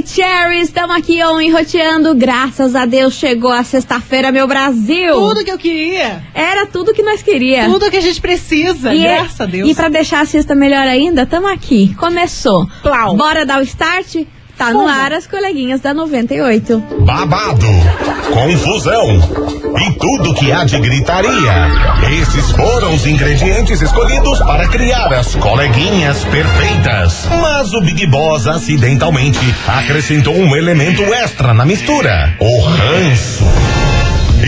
Maravicherry, estamos aqui on enroteando. Graças a Deus chegou a sexta-feira, meu Brasil. Tudo que eu queria. Era tudo que nós queríamos. Tudo que a gente precisa, E, graças a Deus. e pra deixar a sexta melhor ainda, estamos aqui. Começou. Plau. Bora dar o start? Tá no ar as coleguinhas da 98. babado, confusão e tudo que há de gritaria. Esses foram os ingredientes escolhidos para criar as coleguinhas perfeitas. Mas o Big Boss acidentalmente acrescentou um elemento extra na mistura: o ranço.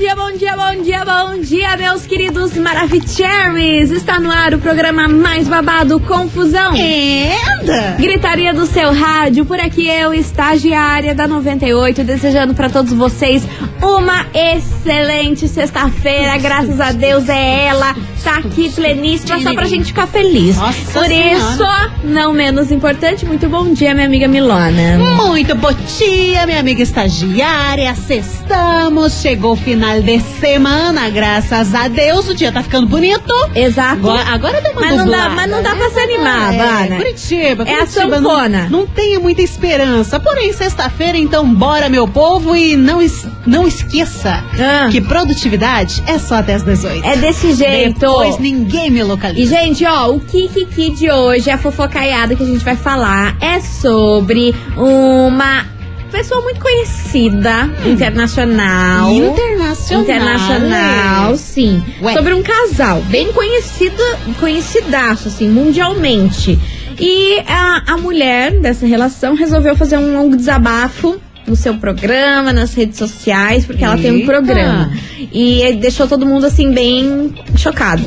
Bom dia, bom dia, bom dia, bom dia, meus queridos Maravicheries. Está no ar o programa mais babado, Confusão. Anda. Gritaria do seu rádio, por aqui eu, estagiária da 98, desejando pra todos vocês uma excelente sexta-feira. Graças a Deus é ela, tá aqui pleníssima, só pra gente ficar feliz. Nossa por Senhora. isso, não menos importante, muito bom dia, minha amiga Milona. Muito bom dia, minha amiga estagiária. Sextamos, chegou o final de semana, graças a Deus. O dia tá ficando bonito. Exato. Agora, agora deu uma Mas não dá- mas não dá né? pra se animar, é, Vana. Curitiba, É a Curitiba não, sanfona. não tenho muita esperança. Porém, sexta-feira, então bora, meu povo, e não, es- não esqueça Ah. que produtividade é só até as 18. É desse jeito. Depois ninguém me localiza. E, gente, ó, o Kikiki de hoje, a fofocaiada que a gente vai falar, é sobre uma pessoa muito conhecida, internacional. Internacional. Internacional, sim. Ué. Sobre um casal bem conhecido, conhecidaço, assim, mundialmente. E a, a mulher dessa relação resolveu fazer um longo desabafo no seu programa, nas redes sociais, porque ela tem um Eita. programa. E deixou todo mundo, assim, bem chocado.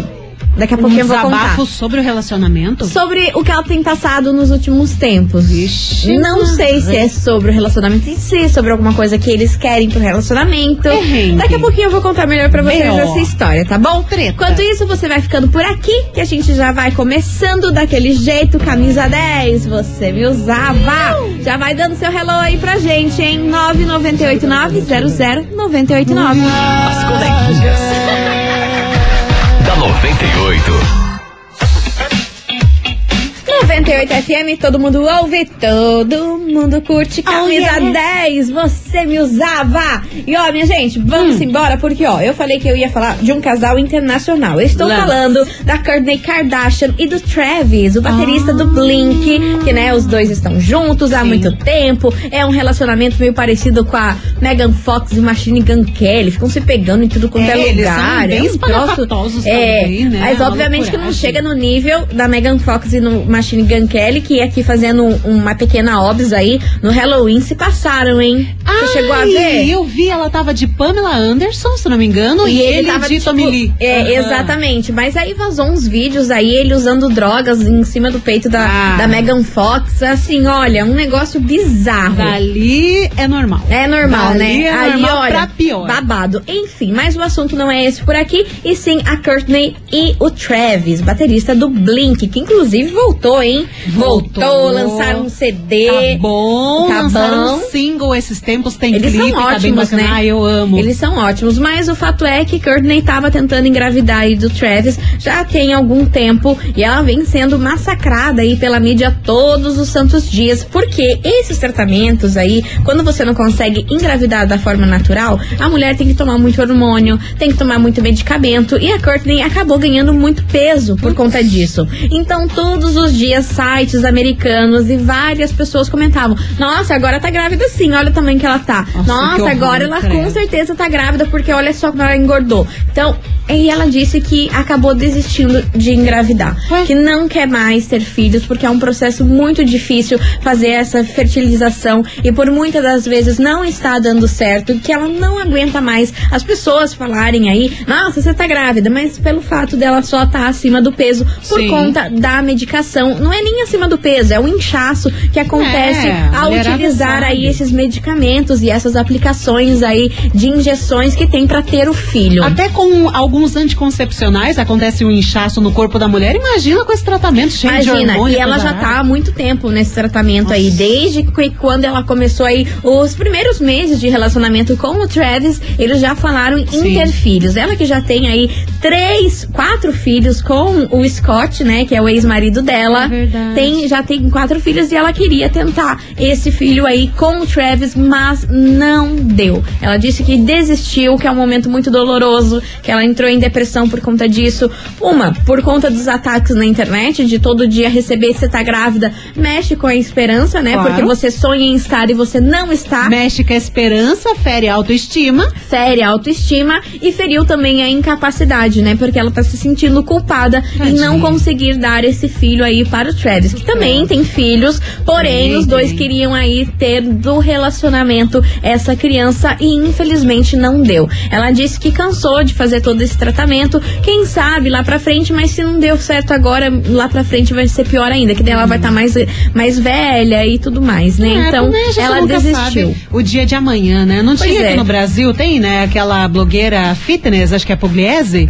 Daqui a Um pouquinho eu vou contar. sobre o relacionamento? Sobre o que ela tem passado nos últimos tempos. Vixe, Não sei se é sobre o relacionamento em si, sobre alguma coisa que eles querem pro relacionamento. Perrengue. Daqui a pouquinho eu vou contar melhor pra vocês B.O. essa história, tá bom? Treta. Enquanto isso, você vai ficando por aqui, que a gente já vai começando daquele jeito, camisa 10, você me usava. Já vai dando seu hello aí pra gente, hein? 998900989. As coleguinhas. Da 98. 98 FM, todo mundo ouve, todo mundo curte. Camisa Oh, yeah. 10, você me usava. E ó, minha gente, vamos Hum. embora, porque ó, eu falei que eu ia falar de um casal internacional. Eu estou Lance. falando da Kourtney Kardashian e do Travis, o baterista Ah. do Blink, que né, os dois estão juntos há Sim. muito tempo. É um relacionamento meio parecido com a Megan Fox e Machine Gun Kelly. Ficam se pegando em tudo quanto é, É, eles são lugar. bem é um troço. É, também, né? mas obviamente que não chega no nível da Megan Fox e no Machine Gun Kelly, que aqui fazendo um- uma pequena obs aí no Halloween se passaram, hein? Você chegou a ver? Eu vi, ela tava de Pamela Anderson, se não me engano, e, ele, tava, de tipo, Tommy Lee. É, Aham. exatamente. Mas aí vazou uns vídeos aí, ele usando drogas em cima do peito da, Ah. da Megan Fox. Assim, olha, um negócio bizarro. Dali é normal. É normal, Dali né? é Aí, normal olha, pra pior. babado. Enfim, mas o assunto não é esse por aqui, e sim a Courtney e o Travis, baterista do Blink, que inclusive voltou, hein? Voltou. lançaram um CD. Tá bom, Tá lançaram bom. um single esses tempos, tem Eles clipe, são tá ótimos, bacana. né? Ai, eu amo. Eles são ótimos, mas o fato é que Courtney tava tentando engravidar aí do Travis já tem algum tempo e ela vem sendo massacrada aí pela mídia todos os santos dias, porque esses tratamentos aí, quando você não consegue engravidar da forma natural, a mulher tem que tomar muito hormônio, tem que tomar muito medicamento e a Courtney acabou ganhando muito peso por conta disso. Então, todos os dias, sites americanos e várias pessoas comentavam: Nossa, agora tá grávida sim, olha o tamanho que ela tá. Nossa, Nossa, horror, agora ela com certeza tá grávida, porque olha só como ela engordou. Então, e ela disse que acabou desistindo de engravidar. Ué? Que não quer mais ter filhos, porque é um processo muito difícil fazer essa fertilização e por muitas das vezes não está dando certo, que ela não aguenta mais as pessoas falarem aí, nossa, você tá grávida, mas pelo fato dela só estar acima do peso por Sim. conta da medicação. Não é nem acima do peso, é o inchaço que acontece É, a ao utilizar aí esses medicamentos e essas aplicações aí de injeções que tem para ter o filho. Até com alguns anticoncepcionais acontece um inchaço no corpo da mulher. Imagina com esse tratamento cheio de Imagina, hormônio. e ela já tá há muito tempo nesse tratamento aí, desde que quando ela começou aí os primeiros meses de relacionamento com o Travis, eles já falaram em Sim. ter filhos. Ela que já tem aí três, quatro filhos com o Scott, né, que é o ex-marido dela. É verdade. Tem, já tem quatro filhos e ela queria tentar esse filho aí com o Travis, mas não deu. Ela disse que desistiu, que é um momento muito doloroso, que ela entrou em depressão por conta disso. Uma, por conta dos ataques na internet, de todo dia receber você tá grávida, mexe com a esperança, né? Claro. Porque você sonha em estar e você não está. Mexe com a esperança, fere a autoestima. Fere a autoestima e feriu também a incapacidade, né? Porque ela tá se sentindo culpada em Tadinha. não conseguir dar esse filho aí para o Travis, que também tem filhos, porém Tem, os dois queriam aí ter do relacionamento essa criança e infelizmente não deu. Ela disse que cansou de fazer todo esse tratamento, quem sabe lá pra frente, mas se não deu certo agora, lá pra frente vai ser pior ainda, que daí ela vai estar mais, mais velha e tudo mais, né? É, então a gente ela desistiu. sabe o dia de amanhã, né? Não Pois tinha é. aqui no Brasil, tem, né? Aquela blogueira fitness, acho que é Pugliese,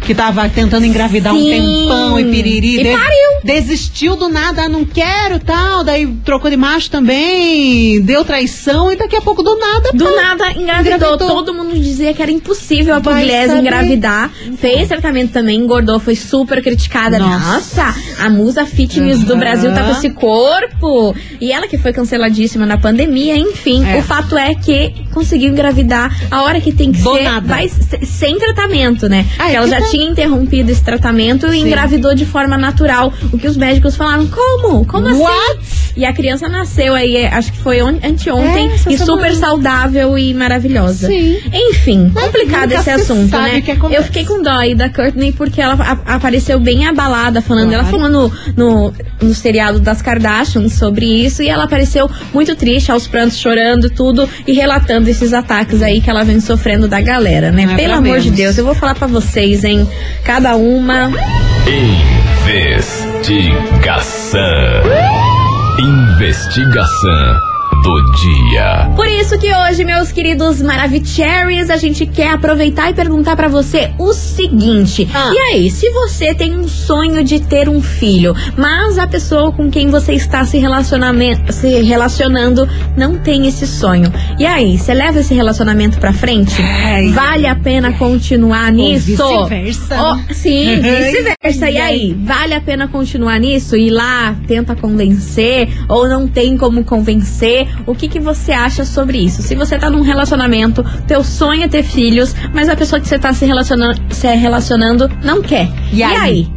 que tava tentando engravidar um Sim. tempão e piriri. E de- pariu. Desistiu do nada, ah, não quero tal. Daí trocou de macho também, deu traição e daqui a pouco do nada. Do pá, nada engravidou. Engravidou. Todo mundo dizia que era impossível a Pugliese engravidar. Fez tratamento também, engordou, foi super criticada. Nossa. Nossa, a musa fitness do Aham. Brasil tá com esse corpo. E ela que foi canceladíssima na pandemia, enfim. É. O fato é que conseguiu engravidar a hora que tem que Do ser. nada. Sem tratamento, né? Ah, é ela que já tá- tinha interrompido esse tratamento e Sim. engravidou de forma natural. O que os médicos falaram, como? Como assim? What? E a criança nasceu aí, é, acho que foi on- anteontem, É, e super saudável e maravilhosa. Sim. Enfim, Mas complicado esse se assunto, né? acontece. Eu fiquei com dó aí da Courtney porque ela a- apareceu bem abalada falando. Ela Claro. falou no, no, no seriado das Kardashians sobre isso e ela apareceu muito triste, aos prantos, chorando tudo e relatando esses ataques aí que ela vem sofrendo da galera, né? É Pelo amor de menos. Deus, eu vou falar pra vocês, hein? Cada uma. Investigação. Investigação do dia. Por isso que hoje, meus queridos Maravicheries, a gente quer aproveitar e perguntar pra você o seguinte: Ah. e aí, se você tem um sonho de ter um filho, mas a pessoa com quem você está se, relacionamento, se relacionando não tem esse sonho, e aí, você leva esse relacionamento pra frente? Ai. Vale a pena continuar nisso? vice-versa, né? sim, vice-versa. E aí, vale a pena continuar nisso? Ir lá, tenta convencer ou não tem como convencer? O que, que você acha sobre isso? Se você tá num relacionamento, teu sonho é ter filhos, mas a pessoa que você tá se relacionando, se relacionando não quer. E aí?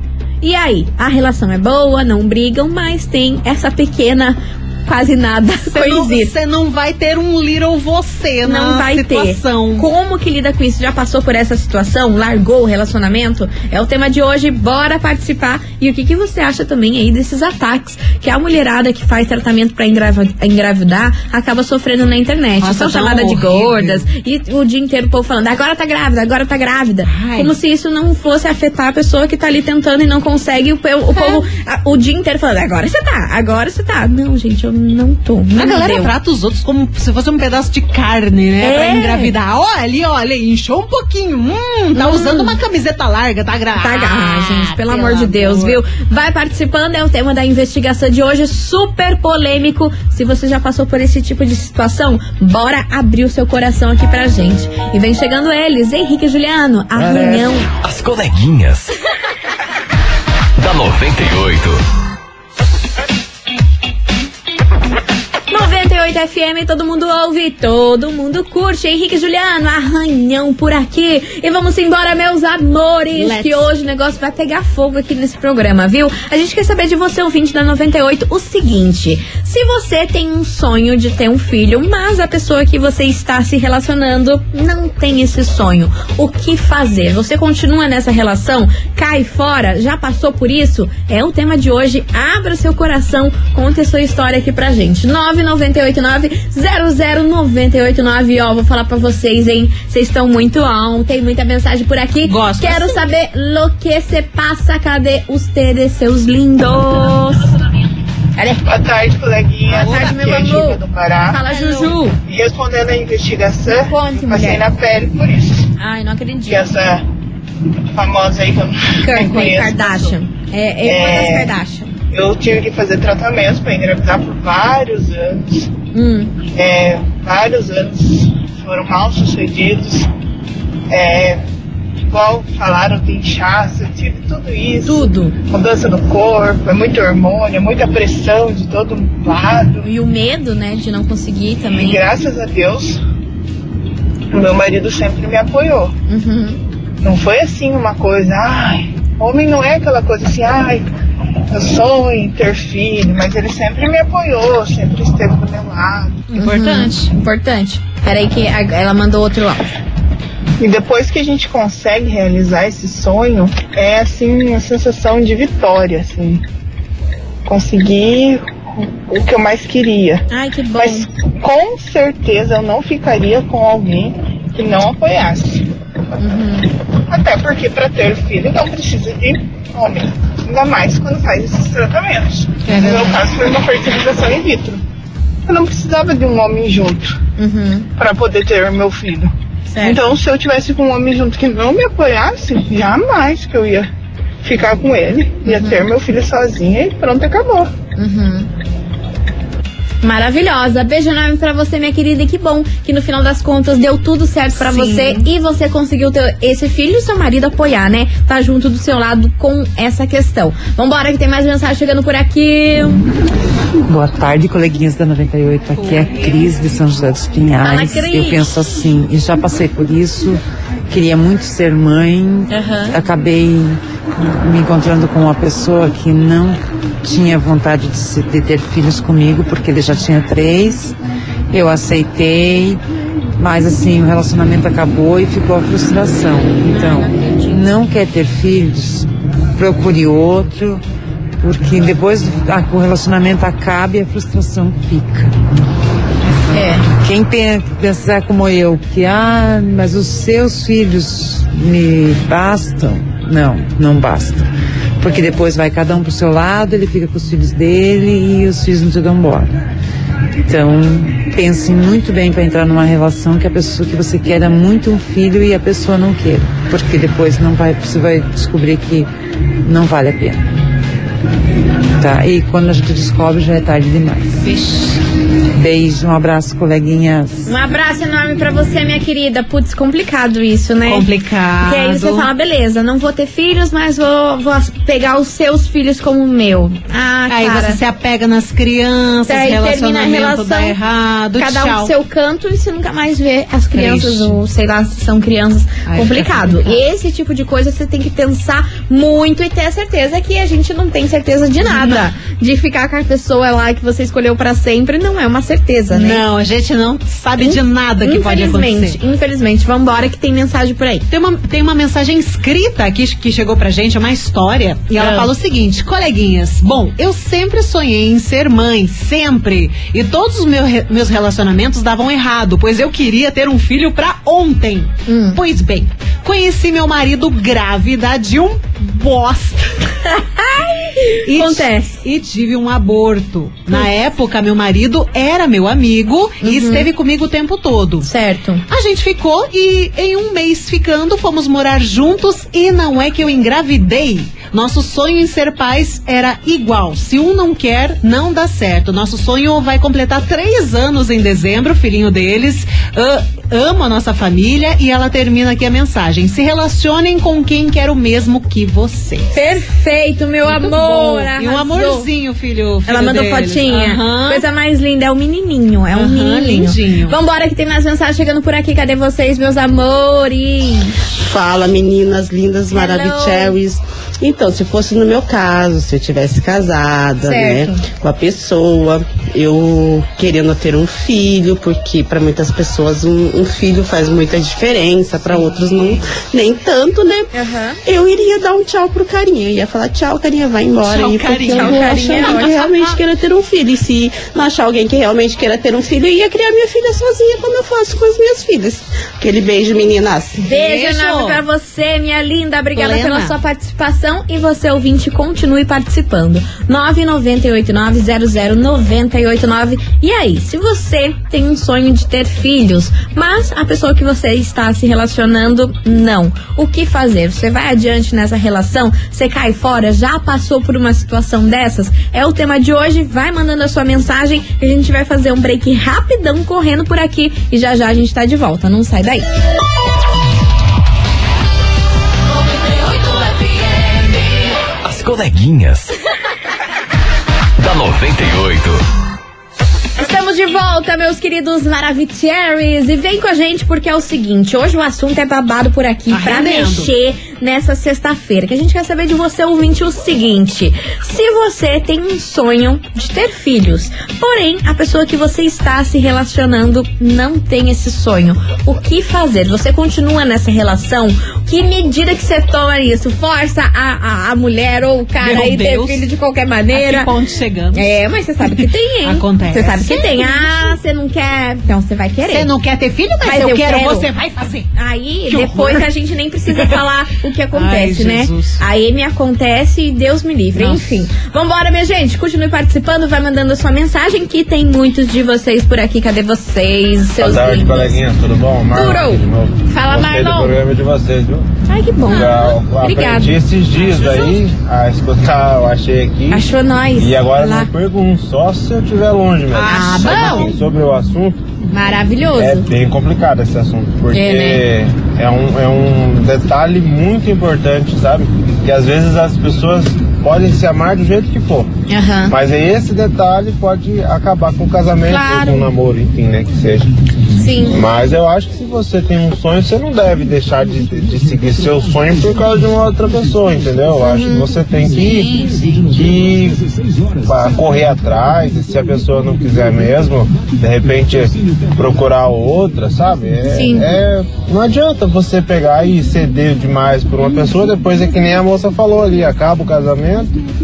E aí? A relação é boa, não brigam, mas tem essa pequena quase nada Você não, você não vai ter um little você Não na vai situação. ter. Como que lida com isso? Já passou por essa situação? Largou o relacionamento? É o tema de hoje. Bora participar. E o que, que você acha também aí desses ataques que a mulherada que faz tratamento pra engravidar acaba sofrendo na internet? Nossa, São tão chamadas de gordas. E o dia inteiro o povo falando, agora tá grávida, agora tá grávida. Ai. Como se isso não fosse afetar a pessoa que tá ali tentando e não consegue. O, o povo a- o dia inteiro falando, agora você tá, agora você tá. Não, gente, eu não tô. Não A galera deu. trata os outros como se fosse um pedaço de carne, né? Pra É. engravidar. Olha ali, olha, inchou um pouquinho. Hum, tá Hum. usando uma camiseta larga, tá grávida. Tá, ah, gente, pelo, amor de Deus, viu? Vai participando, é o tema da investigação de hoje, super polêmico. Se você já passou por esse tipo de situação, bora abrir o seu coração aqui pra gente. E vem chegando eles, Henrique e Juliano, arranhão. As coleguinhas. da 98. 98 FM, todo mundo ouve, todo mundo curte. Henrique Juliano, arranhão por aqui. E vamos embora, meus amores, Let's. que hoje o negócio vai pegar fogo aqui nesse programa, viu? A gente quer saber de você, ouvinte da 98, o seguinte: se você tem um sonho de ter um filho, mas a pessoa que você está se relacionando não tem esse sonho, o que fazer? Você continua nessa relação? Cai fora? Já passou por isso? É o tema de hoje. Abra seu coração, conte a sua história aqui pra gente. 998900989. Ó, vou falar pra vocês, hein? Vocês estão muito on, tem muita mensagem por aqui. Gosto. Quero saber lo que se passa. Cadê ustedes, seus lindos? Cadê? Boa tarde, coleguinha. Boa tarde, meu é amor. Do Pará. Fala, Juju. E respondendo a investigação, Conte, passei mulher. na pele por isso. Ai, não Que acredito. essa famosa aí que eu não Kourtney conheço. Kardashian. É, é, uma É. das Kardashian. Eu tive que fazer tratamento para engravidar por vários anos. Hum. É, vários anos foram mal sucedidos. É, igual falaram de inchaço, eu tive tudo isso. Tudo. Mudança no corpo, é muito hormônio, é muita pressão de todo lado. E o medo, né, de não conseguir E também. graças a Deus, o meu marido sempre me apoiou. Uhum. Não foi assim uma coisa, ai, homem não é aquela coisa assim, ai, eu sonho em ter filho, mas ele sempre me apoiou, sempre esteve do meu lado. Importante. Uhum. Importante. Peraí que a- ela mandou outro áudio. E depois que a gente consegue realizar esse sonho, é assim uma sensação de vitória, assim. Conseguir o que eu mais queria. Ai, que bom. Mas com certeza eu não ficaria com alguém que não apoiasse. Uhum. Até porque para ter filho não precisa de homem. Ainda mais quando faz esses tratamentos. É no meu caso foi uma fertilização in vitro. Eu não precisava de um homem junto Uhum. para poder ter meu filho. Certo. Então se eu tivesse com um homem junto que não me apoiasse, jamais que eu ia ficar com ele. Ia ter meu filho sozinha e pronto, acabou. Uhum. Maravilhosa. Beijo enorme pra você, minha querida. E que bom que no final das contas deu tudo certo pra Sim. você e você conseguiu ter esse filho e seu marido apoiar, né? Tá junto do seu lado com essa questão. Vambora, que tem mais mensagem chegando por aqui. Boa tarde, coleguinhas da 98. Aqui é a Cris de São José dos Pinhais. Eu penso assim, e já passei por isso, queria muito ser mãe, Aham. acabei me encontrando com uma pessoa que não tinha vontade de, se- de ter filhos comigo, porque ele já tinha três. Eu aceitei, mas assim, o relacionamento acabou e ficou a frustração. Então, não quer ter filhos, procure outro, porque depois que o relacionamento acaba e a frustração fica. É. Quem pen- pensar como eu, que ah, mas os seus filhos me bastam, não, não basta. Porque depois vai cada um pro seu lado, ele fica com os filhos dele e os filhos não te dão embora. Então, pense muito bem para entrar numa relação que a pessoa que você quer é muito um filho e a pessoa não queira, porque depois não vai, você vai descobrir que não vale a pena. Tá? E quando a gente descobre já é tarde demais. Beijo, um abraço, coleguinhas. Um abraço enorme pra você, minha querida. Putz, complicado isso, né? Complicado. Porque aí você fala, beleza, não vou ter filhos, mas vou, vou pegar os seus filhos como meu. Ah, Aí cara. você se apega nas crianças, Daí termina a relacionamento relação, dá errado, Cada um tchau. do seu canto e você nunca mais vê as crianças, Triste. ou sei lá, se são crianças. Ai, complicado. Esse tipo de coisa você tem que pensar muito e ter a certeza que a gente não tem certeza de nada. De ficar com a pessoa lá que você escolheu pra sempre não é uma certeza, né? Não, a gente não sabe de nada que pode infelizmente, acontecer. infelizmente. Vambora que tem mensagem por aí. Tem uma, tem uma mensagem escrita aqui que chegou pra gente, é uma história. E ela Ah. fala o seguinte: coleguinhas, bom, eu sempre sonhei em ser mãe, sempre. E todos os meu meus relacionamentos davam errado, pois eu queria ter um filho pra ontem. Hum. Pois bem, conheci meu marido grávida de um bosta. E Acontece. e tive um aborto. Na época, meu marido era meu amigo Uhum. e esteve comigo o tempo todo. Certo. A gente ficou e em um mês ficando fomos morar juntos e não é que eu engravidei. Nosso sonho em ser pais era igual. Se um não quer, não dá certo. Nosso sonho vai completar três anos em dezembro, o filhinho deles. Ah, amo a nossa família e ela termina aqui a mensagem. Se relacionem com quem quer o mesmo que você. Perfeito, meu Muito amor. E um amorzinho, filho. filho Ela mandou deles. fotinha. Aham. Coisa mais linda. É um menininho. É um Aham, menininho. lindinho. Vambora que tem mais mensagem chegando por aqui. Cadê vocês, meus amores? Fala, meninas lindas, maravilhosas. Então, se fosse no meu caso, se eu tivesse casada, Certo. né, com a pessoa, eu querendo ter um filho, porque para muitas pessoas um, um filho faz muita diferença, para outros não, nem tanto, né? Aham. Eu iria dar um tchau pro carinha, eu ia falar tchau, carinha, vai embora Tchau, aí, porque carinha. eu Tchau, vou carinha, achar alguém que realmente queira ter um filho. E se não achar alguém que realmente queira ter um filho, eu ia criar minha filha sozinha, como eu faço com as minhas filhas. Aquele beijo, meninas. Beijo, Beijo. enorme pra você, minha linda. Obrigada Plena. pela sua participação. E você, ouvinte, continue participando. 998900989. E aí, se você tem um sonho de ter filhos, mas a pessoa que você está se relacionando, não. O que fazer? Você vai adiante nessa relação? Você cai fora? Já passou por uma situação dessas? É o tema de hoje. Vai mandando a sua mensagem que a gente vai fazer um break rapidão correndo por aqui. E já já a gente tá de volta. Não sai daí. As coleguinhas. da 98. Estamos de volta, meus queridos Maravicheries. E vem com a gente porque é o seguinte: hoje o assunto é babado por aqui Tá pra rendendo. mexer nessa sexta-feira. Que a gente quer saber de você, ouvinte, o seguinte: se você tem um sonho de ter filhos, porém a pessoa que você está se relacionando não tem esse sonho, o que fazer? Você continua nessa relação? Que medida que você toma nisso? Força a, a, a mulher ou o cara Meu aí ter Deus. filho de qualquer A que maneira? ponto chegamos? É, mas você sabe que tem, hein? Acontece. Você sabe que tem. Ah, você não quer. Então você vai querer. Você não quer ter filho, mas, Mas eu, eu quero, quero. você vai fazer. Aí, Que depois horror. a gente nem precisa falar o que acontece, Ai, né? Aí me acontece e Deus me livre. Nossa. Enfim. Vambora, minha gente. Continue participando, vai mandando a sua mensagem, que tem muitos de vocês por aqui. Cadê vocês? Boa Seus tarde, lindos? coleguinhas, tudo bom? Marlon Tudo. aqui de novo. Fala, Gostei Marlon. do programa de vocês, viu? Ai, que bom. Eu Obrigada. aprendi esses dias aí a escutar, eu achei aqui. Achou nós. E agora lá. não pergunto, só se eu estiver longe mesmo. Ah, Mas, bom. sobre o assunto, Maravilhoso. é bem complicado esse assunto, porque É, é, um, é um detalhe muito importante, sabe? Que às vezes as pessoas podem se amar do jeito que for. Aham. Mas esse detalhe pode acabar com o casamento Claro. ou com o namoro, enfim, né? Que seja. Sim. Mas eu acho que se você tem um sonho, você não deve deixar de, de- seguir seu sonho por causa de uma outra pessoa, entendeu? Eu acho que você tem que, que pá, correr atrás, e se a pessoa não quiser mesmo, de repente procurar outra, sabe? É, Sim. é- não adianta você pegar e ceder demais por uma pessoa, depois é que nem a moça falou ali, acaba o casamento,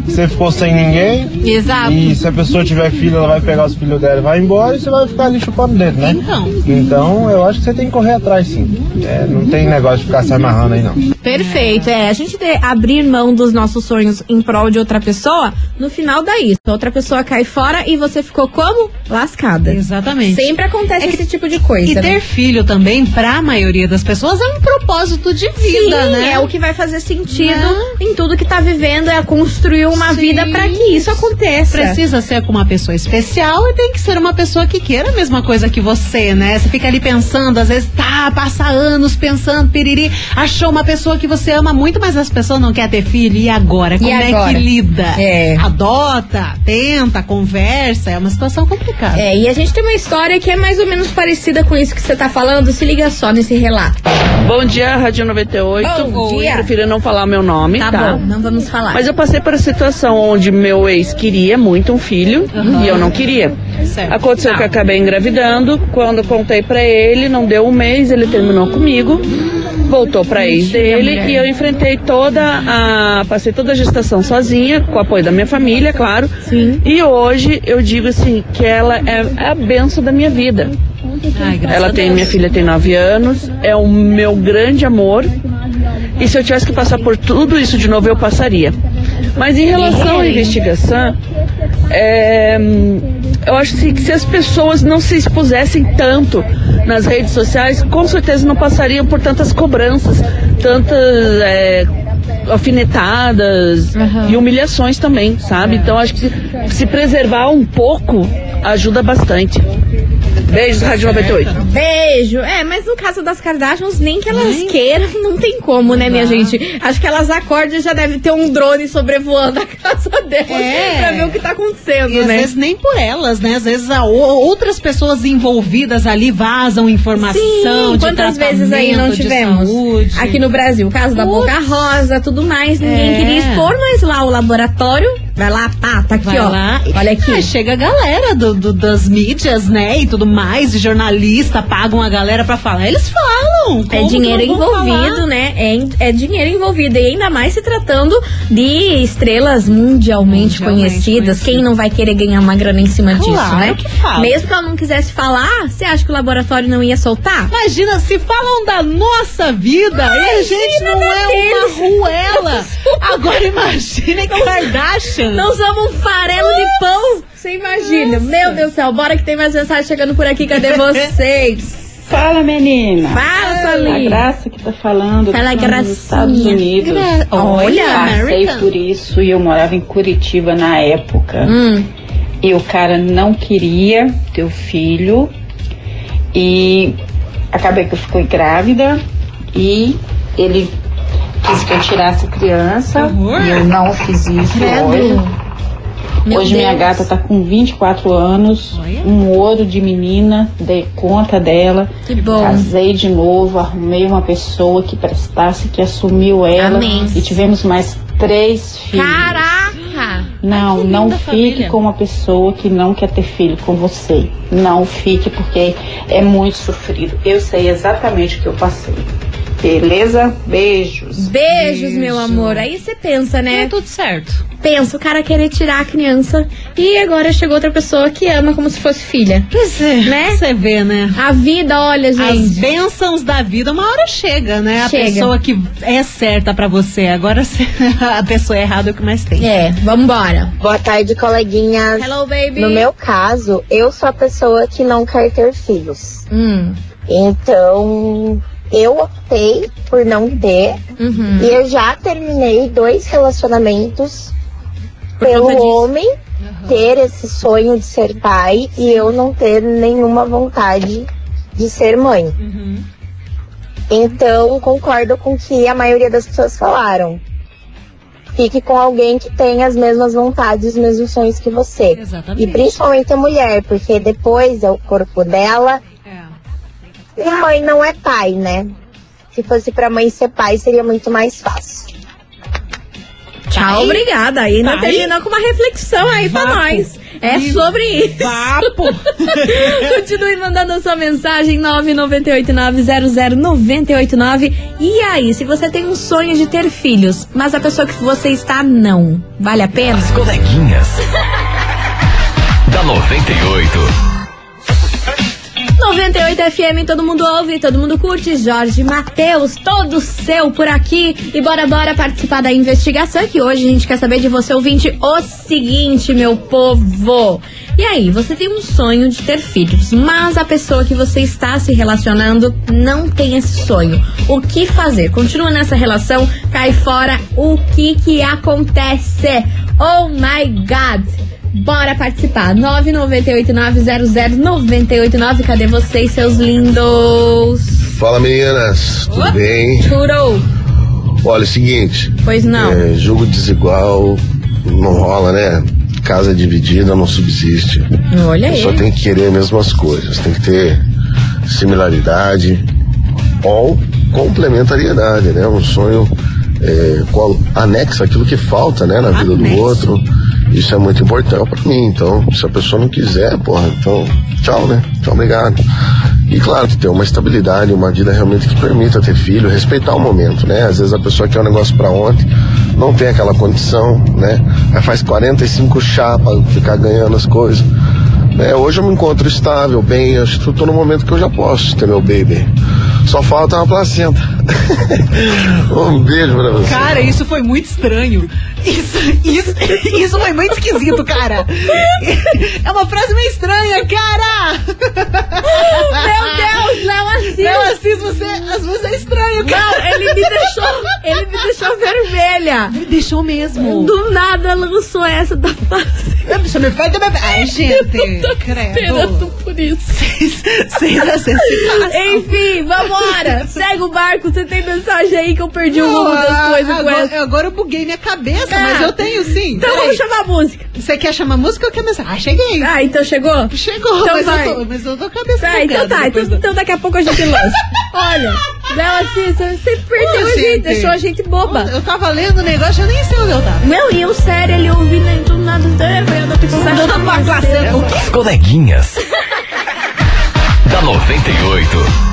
você ficou sem ninguém, Exato. e se a pessoa tiver filho, ela vai pegar os filhos dela e vai embora e você vai ficar ali chupando dedo, né? Então. Então, eu acho que você tem que correr atrás, sim. É, não tem negócio de ficar se amarrando aí, não. Perfeito, é. A gente de- abrir mão dos nossos sonhos em prol de outra pessoa, no final dá isso. A outra pessoa cai fora e você ficou como? Lascada. Exatamente. Sempre acontece É que- esse tipo de coisa. E né? ter filho também, pra maioria das pessoas, é um propósito de vida, Sim, né? é o que vai fazer sentido Né? em tudo que tá vivendo, é construir uma Sim. vida pra que isso aconteça. Precisa ser com uma pessoa especial e tem que ser uma pessoa que queira a mesma coisa que você, né? Você fica ali pensando, às vezes tá, passa anos pensando, piriri, achou uma pessoa que você ama muito, mas as pessoas não querem ter filho. E agora? Como é agora? que lida? É. Adota, tenta, conversa, é uma situação complicada. É, e a gente tem uma história que é mais ou menos parecida com isso que você tá falando. Se liga só nesse relato. Bom dia, Rádio 98. Bom dia. Prefiro não falar meu nome, Tá, tá? bom, não vamos falar. Mas eu passei por a situação onde meu ex queria muito um filho e eu não queria. Certo. Aconteceu que eu acabei engravidando. Quando eu contei pra ele, não deu um mês, ele terminou comigo. Voltou pra ex dele e eu enfrentei toda a. Passei toda a gestação sozinha, com o apoio da minha família, claro. Sim. E hoje eu digo assim, que ela é a benção da minha vida. Ai, Ela tem, minha filha tem 9 anos, é o meu grande amor. E se eu tivesse que passar por tudo isso de novo, eu passaria. Mas em relação à investigação, é, eu acho que se as pessoas não se expusessem tanto nas redes sociais, com certeza não passariam por tantas cobranças, tantas é, alfinetadas e humilhações também, sabe? Então acho que se preservar um pouco ajuda bastante. Beijos, Rádio 98. Beijo. É, mas no caso das Kardashians, nem que elas queiram, não tem como, né, minha gente? Acho que elas acordam e já deve ter um drone sobrevoando a casa delas É. pra ver o que tá acontecendo, E às né? vezes nem por elas, né? Às vezes a, outras pessoas envolvidas ali vazam informação Sim, de quantas vezes aí não tivemos? saúde. Aqui no Brasil, o caso da. Boca Rosa, tudo mais, ninguém É. queria expor, mas lá o laboratório Vai lá, pá, tá aqui, Vai ó. lá. Olha aqui. Ah, chega a galera do, do- das mídias, né? E tudo mais, e jornalista pagam a galera pra falar. Eles falam. É dinheiro envolvido, falar? né? É, é dinheiro envolvido. E ainda mais se tratando de estrelas mundialmente, Mundialmente conhecidas. conhecidas. Quem não vai querer ganhar uma grana em cima disso, Claro né? que fala. Mesmo que ela não quisesse falar, você acha que o laboratório não ia soltar? Imagina, se falam da nossa vida e a gente não é uma ruela. Agora imagine Kardashian. Não somos um farelo de pão. Você imagina. Meu Deus do céu. Bora que tem mais mensagem chegando por aqui. Cadê vocês? Fala, menina. Fala, A Solinha. Graça que tá falando. Fala, tô nos Estados. Unidos. Gra- Olha, Passei por isso e eu morava em Curitiba na época. Hum. E o cara não queria ter o filho. E acabei que eu fiquei grávida. E ele quis que eu tirasse a criança. horror. E eu não fiz isso. Hoje, Meu hoje minha Deus. gata tá com 24 anos. Olha. Um ouro de menina. Dei conta dela. Que bom. Casei de novo, arrumei uma pessoa que prestasse, que assumiu ela. Amém. E tivemos mais três filhos. Caraca! Não, Ai, não fique família. com uma pessoa que não quer ter filho com você. Não fique, porque é muito sofrido. Eu sei exatamente o que eu passei. Beleza? Beijos. Beijos, meu amor. Aí você pensa, né? É tudo certo. Pensa, o cara querer tirar a criança e agora chegou outra pessoa que ama como se fosse filha. Pois é. Né? Você vê, né? A vida, olha, As gente. bênçãos da vida, uma hora chega, né? A Chega. pessoa que é certa pra você. Agora a pessoa errada é o que mais tem. É, vambora. Boa tarde, coleguinhas. Hello, baby. No meu caso, eu sou a pessoa que não quer ter filhos. Hum. Então, eu optei por não ter. Uhum. E eu já terminei dois relacionamentos Por pelo homem ter esse sonho de ser pai e eu não ter nenhuma vontade de ser mãe. Uhum. Então, concordo com o que a maioria das pessoas falaram. Fique com alguém que tem as mesmas vontades, os mesmos sonhos que você. Exatamente. E principalmente a mulher, porque depois é o corpo dela. E mãe não é pai, né? Se fosse pra mãe ser pai, seria muito mais fácil. Tchau, obrigada. Aí ainda terminou com uma reflexão aí pra Vapo. nós. É E- sobre isso. Papo! Continue mandando a sua mensagem 998900989. E aí, se você tem um sonho de ter filhos, mas a pessoa que você está não, vale a pena? As coleguinhas. da 98. 98 FM, todo mundo ouve, todo mundo curte. Jorge Matheus, todo seu por aqui. E bora, bora participar da investigação. Que hoje a gente quer saber de você, ouvinte, o seguinte, meu povo. E aí, você tem um sonho de ter filhos, mas a pessoa que você está se relacionando não tem esse sonho. O que fazer? Continua nessa relação, cai fora. O que que acontece? Oh my God! Bora participar. 998900989. Cadê vocês, seus lindos? Fala meninas, tudo bem? Churou. Olha, é o seguinte, Pois não. é, jogo desigual não rola, né? Casa dividida não subsiste. Olha aí. pessoa tem que querer as mesmas coisas, tem que ter similaridade ou complementariedade, né? Um sonho é, qual anexa aquilo que falta, né, na vida do outro. Isso é muito importante pra mim. Então, se a pessoa não quiser, porra, então, tchau, né? Tchau, obrigado. E claro ter uma estabilidade, uma vida realmente que permita ter filho, respeitar o momento, né? Às vezes a pessoa quer um negócio pra ontem, não tem aquela condição, né? Aí faz 45 chá pra ficar ganhando as coisas. né? hoje eu me encontro estável, bem, eu tô no momento que eu já posso ter meu baby. Só falta uma placenta. um beijo pra você. Cara, isso foi muito estranho. Isso, isso, isso foi muito esquisito, cara. É uma frase meio estranha, cara. Meu Deus, Léo Assis. Léo Assis, você, você é estranho, cara. Não, ele me deixou, ele me deixou vermelha. Me deixou mesmo. Do nada lançou essa da face. Você me faz também. Ai, gente, credo. Esperando por isso. Sem necessidade. Enfim, vambora. Segue o barco. Você tem mensagem aí que eu perdi o rumo das ah, coisas com agora, essa. agora eu buguei minha cabeça, Ah. mas eu tenho sim. Então Peraí. vamos chamar a música. Você quer chamar música ou quer mensagem? Ah, cheguei. Ah, então chegou? Chegou, Então mas, vai. eu tô, mas eu tô com a cabeça Tá, então tá. Então, da- então daqui a pouco a gente lança. Olha, Bela assim, você perdeu Ô, a gente, gente. deixou a gente boba. Eu tava lendo o negócio, eu nem sei onde eu tava. Não, e eu sério ali ouvindo aí do nada. Eu não precisava Dando uma classe. As coleguinhas. da 98.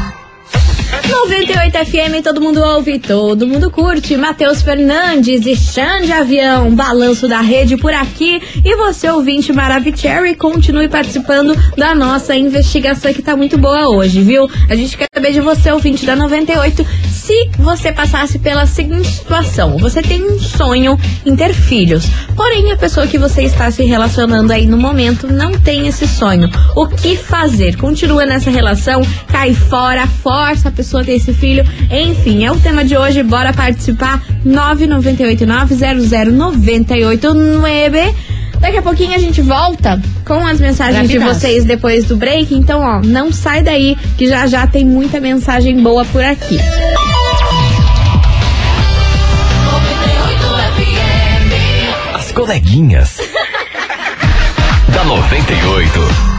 98 FM, todo mundo ouve, todo mundo curte. Matheus Fernandes e Xande Avião, balanço da rede por aqui. E você, ouvinte Maravicherry, continue participando da nossa investigação que tá muito boa hoje, viu? A gente quer saber de você, ouvinte da 98, se você passasse pela seguinte situação: você tem um sonho em ter filhos, porém a pessoa que você está se relacionando aí no momento não tem esse sonho. O que fazer? Continua nessa relação, cai fora, força a pessoa a ter esse filho. Enfim, é o tema de hoje. Bora participar. 998900989. Daqui a pouquinho a gente volta com as mensagens de vocês depois do break. Então, ó, não sai daí que já já tem muita mensagem boa por aqui. As coleguinhas. da 98.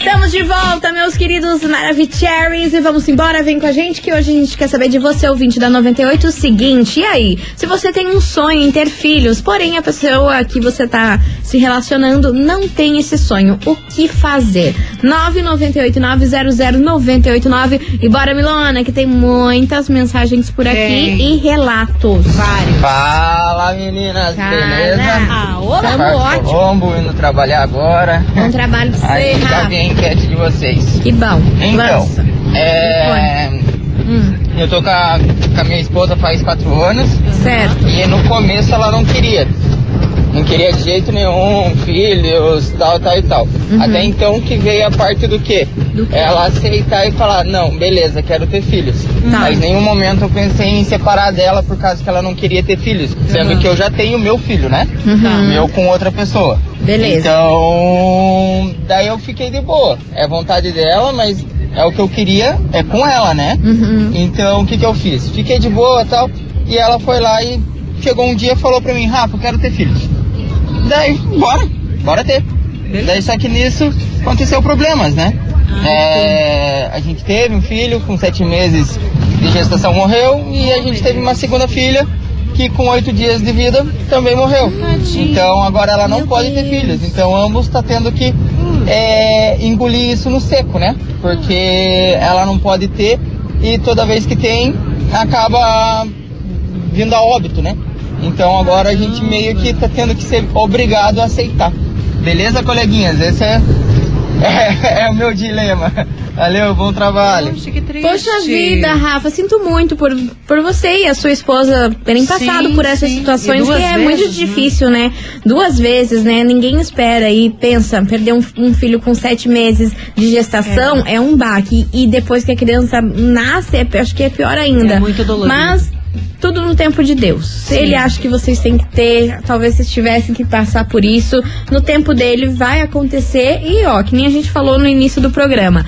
Estamos de volta, meus queridos Maravicheries, e vamos embora, vem com a gente que hoje a gente quer saber de você, ouvinte da 98, o seguinte, e aí? Se você tem um sonho em ter filhos, porém a pessoa que você tá se relacionando não tem esse sonho, o que fazer? 998900989 e bora, Milona, que tem muitas mensagens por aqui Tem. e relatos. Vários. Fala meninas, beleza? Ah, olá, Marcos ótimo. Colombo indo trabalhar agora. Bom trabalho pra você, Aí enquete de vocês. Que bom. Então, Lança. é, Hum, eu tô com a, com a minha esposa faz quatro anos certo. e no começo ela não queria. Não queria de jeito nenhum, filhos, tal, tal e tal. Uhum. Até então que veio a parte do quê? Do quê? Ela aceitar e falar, não, beleza, quero ter filhos. Tá. Mas em nenhum momento eu pensei em separar dela por causa que ela não queria ter filhos. Sendo que eu já tenho meu filho, né? Uhum. Meu com outra pessoa. Beleza. Então, daí eu fiquei de boa. É vontade dela, mas é o que eu queria, é com ela, né? Uhum. Então, o que que eu fiz? Fiquei de boa e tal, e ela foi lá e chegou um dia e falou pra mim, Rafa, eu quero ter filhos. Daí, bora, bora ter. Daí, só que nisso aconteceu problemas, né? É, a gente teve um filho com sete meses de gestação morreu e a gente teve uma segunda filha que com oito dias de vida também morreu. Então agora ela não pode ter filhos. Então ambos tá tendo que é, engolir isso no seco, né? Porque ela não pode ter e toda vez que tem acaba vindo a óbito, né? Então agora a gente meio que tá tendo que ser obrigado a aceitar. Beleza, coleguinhas? Esse é, é, é o meu dilema. Valeu, bom trabalho. Poxa, que triste. Poxa vida, Rafa, sinto muito por, por você e a sua esposa terem Sim, passado por essas sim. situações que é vezes, muito né? difícil, né? Duas vezes, né? Ninguém espera e pensa, perder um, um filho com sete meses de gestação é, um baque. E depois que a criança nasce, é- acho que é pior ainda. É muito dolorido. Mas tudo no tempo de Deus. Se ele acha que vocês têm que ter, talvez vocês tivessem que passar por isso, no tempo dele vai acontecer. E ó, que nem a gente falou no início do programa.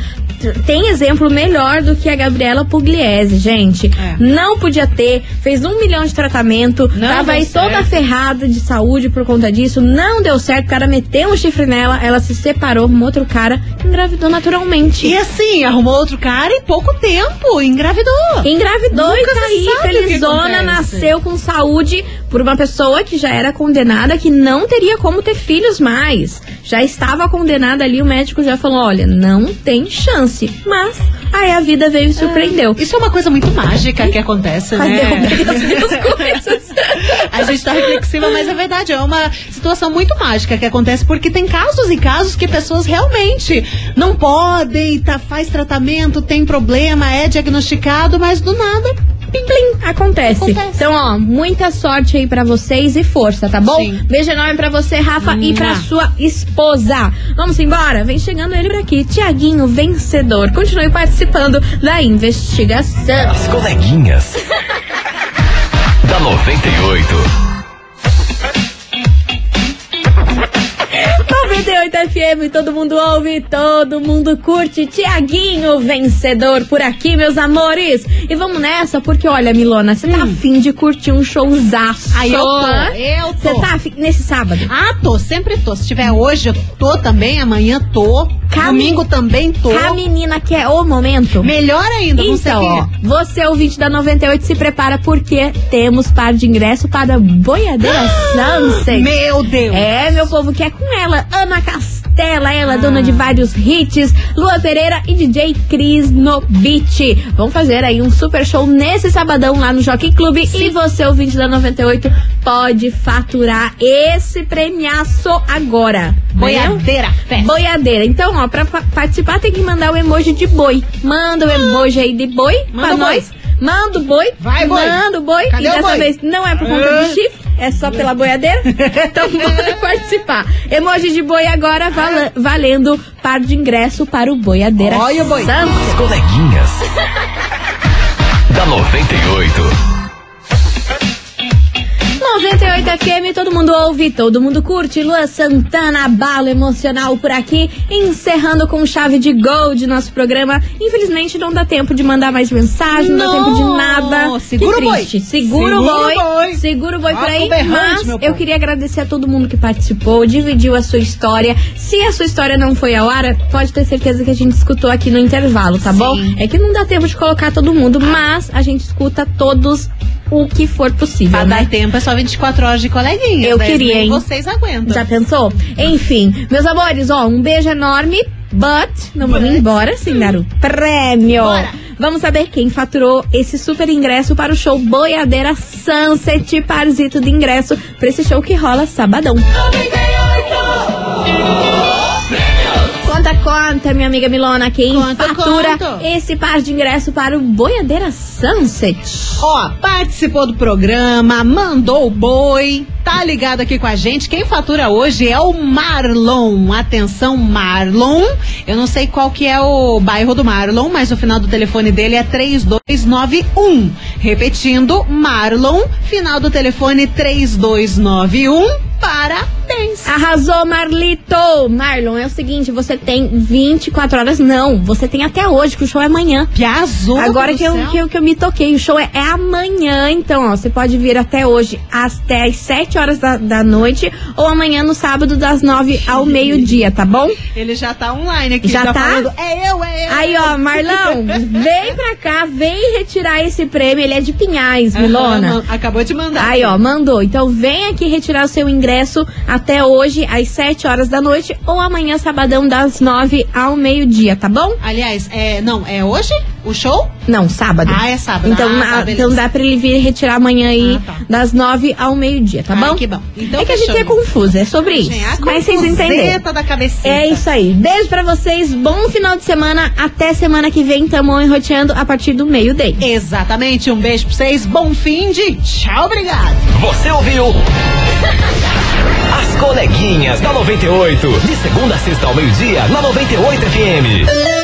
Tem exemplo melhor do que a Gabriela Pugliese, gente. É. Não podia ter, fez um milhão de tratamento, Não tava aí toda certo. ferrada de saúde por conta disso, não deu certo, o cara meteu um chifre nela, ela se separou, arrumou outro cara, engravidou naturalmente. E assim, arrumou outro cara em pouco tempo, engravidou. Engravidou Nunca e tá aí, felizona, nasceu com saúde por uma pessoa que já era condenada, que não teria como ter filhos mais. Já estava condenada ali, o médico já falou: olha, não tem chance. Mas aí a vida veio e surpreendeu. Isso é uma coisa muito mágica que acontece, Ai, né? as coisas. A gente tá reflexiva, mas é verdade, é uma situação muito mágica que acontece porque tem casos e casos que pessoas realmente não podem, tá, faz tratamento, tem problema, é diagnosticado, mas do nada, Plim, plim, acontece. Acontece. Então, ó, muita sorte aí pra vocês e força, tá bom? Sim. Beijo enorme pra você, Rafa, e pra Mua. sua esposa. Vamos embora? Vem chegando ele por aqui, Tiaguinho Vencedor. Continue participando da investigação. As coleguinhas. da 98. FM, todo mundo ouve, todo mundo curte. Tiaguinho, vencedor por aqui, meus amores. E vamos nessa, porque olha, Milona, você tá afim de curtir um showzaço. Aí Hum. eu tô, hã? eu tô. Você tá afim nesse sábado? Ah, tô, sempre tô. Se tiver hoje, eu tô também, amanhã tô. Cam- Domingo também tô. A menina quer o momento. Melhor ainda, Então, ó, você ouvinte da 98 se prepara porque temos par de ingresso para Boiadeira Sunset. Meu Deus. É, meu povo, que é com ela, Ana Castela, ela, dona de vários hits, Lua Pereira e DJ Cris no beat. Vão fazer aí um super show nesse sabadão lá no Jockey Club e você, ouvinte da 98, pode faturar esse premiaço agora. Boiadeira Fest. Boiadeira. Então, ó, pra pa- participar tem que mandar o emoji de boi. Manda o emoji aí de boi Manda pra o boi. nós. Manda o boi. Vai, boi. Manda o boi. Cadê e dessa boi? vez não é por conta Ah. do chifre, é só pela boiadeira. Então bora participar. Emoji de boi agora vala- valendo par de ingresso para o Boiadeira Olha o boi. Santos. As coleguinhas. da 98. 98 FM, todo mundo ouve, todo mundo curte. Lua Santana, abalo emocional por aqui, encerrando com chave de gol de nosso programa. Infelizmente não dá tempo de mandar mais mensagem, não, dá Não. tempo de nada. Segura que o boi. triste. Segura, o boi. boi. Segura o boi por aí. Mas eu queria agradecer a todo mundo que participou, dividiu a sua história. Se a sua história não foi ao ar, pode ter certeza que a gente escutou aqui no intervalo, tá bom? É que não dá tempo de colocar todo mundo, mas a gente escuta todos o que for possível, Pra né? dar tempo é só 24 horas de coleguinha. Eu queria, hein? Vocês aguentam. Já pensou? Enfim, meus amores, ó, um beijo enorme. But não vamos embora sem dar o prêmio. Bora. Vamos saber quem faturou esse super ingresso para o show Boiadeira Sunset, parzito de ingresso para esse show que rola sabadão. Conta, conta, minha amiga Milona, quem Conta, fatura conta. esse par de ingresso para o Boiadeira Sunset. Ó, participou do programa, mandou o boi, tá ligado aqui com a gente. Quem fatura hoje é o Marlon. Atenção, Marlon. Eu não sei qual que é o bairro do Marlon, mas o final do telefone dele é 3291. Repetindo, Marlon, final do telefone 3291. Parabéns. Arrasou, Marlito! Marlon, é o seguinte, você tem 24 horas. Não, você tem até hoje, que o show é amanhã. Piazou. Agora que eu, que, eu, que eu me toquei, o show é, é amanhã, então, ó. Você pode vir até hoje, até as 7 horas da, da noite, ou amanhã no sábado, das 9 ao meio-dia, tá bom? Ele já tá online aqui. Já tá? falando, é eu, é eu. Aí, ó, Marlão, vem pra cá, vem retirar esse prêmio. Ele é de Pinhais, Milona. Acabou de mandar. Aí, ó, mandou. Então vem aqui retirar o seu ingresso até hoje, às 7 horas da noite, ou amanhã, sabadão, das 9 ao meio-dia, tá bom? Aliás, é, não, é hoje o show? Não, sábado. Ah, é sábado. Então, Ah, na- tá, então dá pra ele vir retirar amanhã aí, Ah, tá. das 9 ao meio-dia, tá Ah, bom? que bom. Então, é que a gente é confuso, é sobre isso. Mas vocês entenderam. da. É isso aí. Beijo pra vocês, bom final de semana. Até semana que vem, tamo enroteando a partir do meio-day. Exatamente. Um beijo pra vocês. Bom fim de. Tchau, obrigado. Você ouviu? As coleguinhas da 98. De segunda a sexta ao meio-dia, na 98 FM.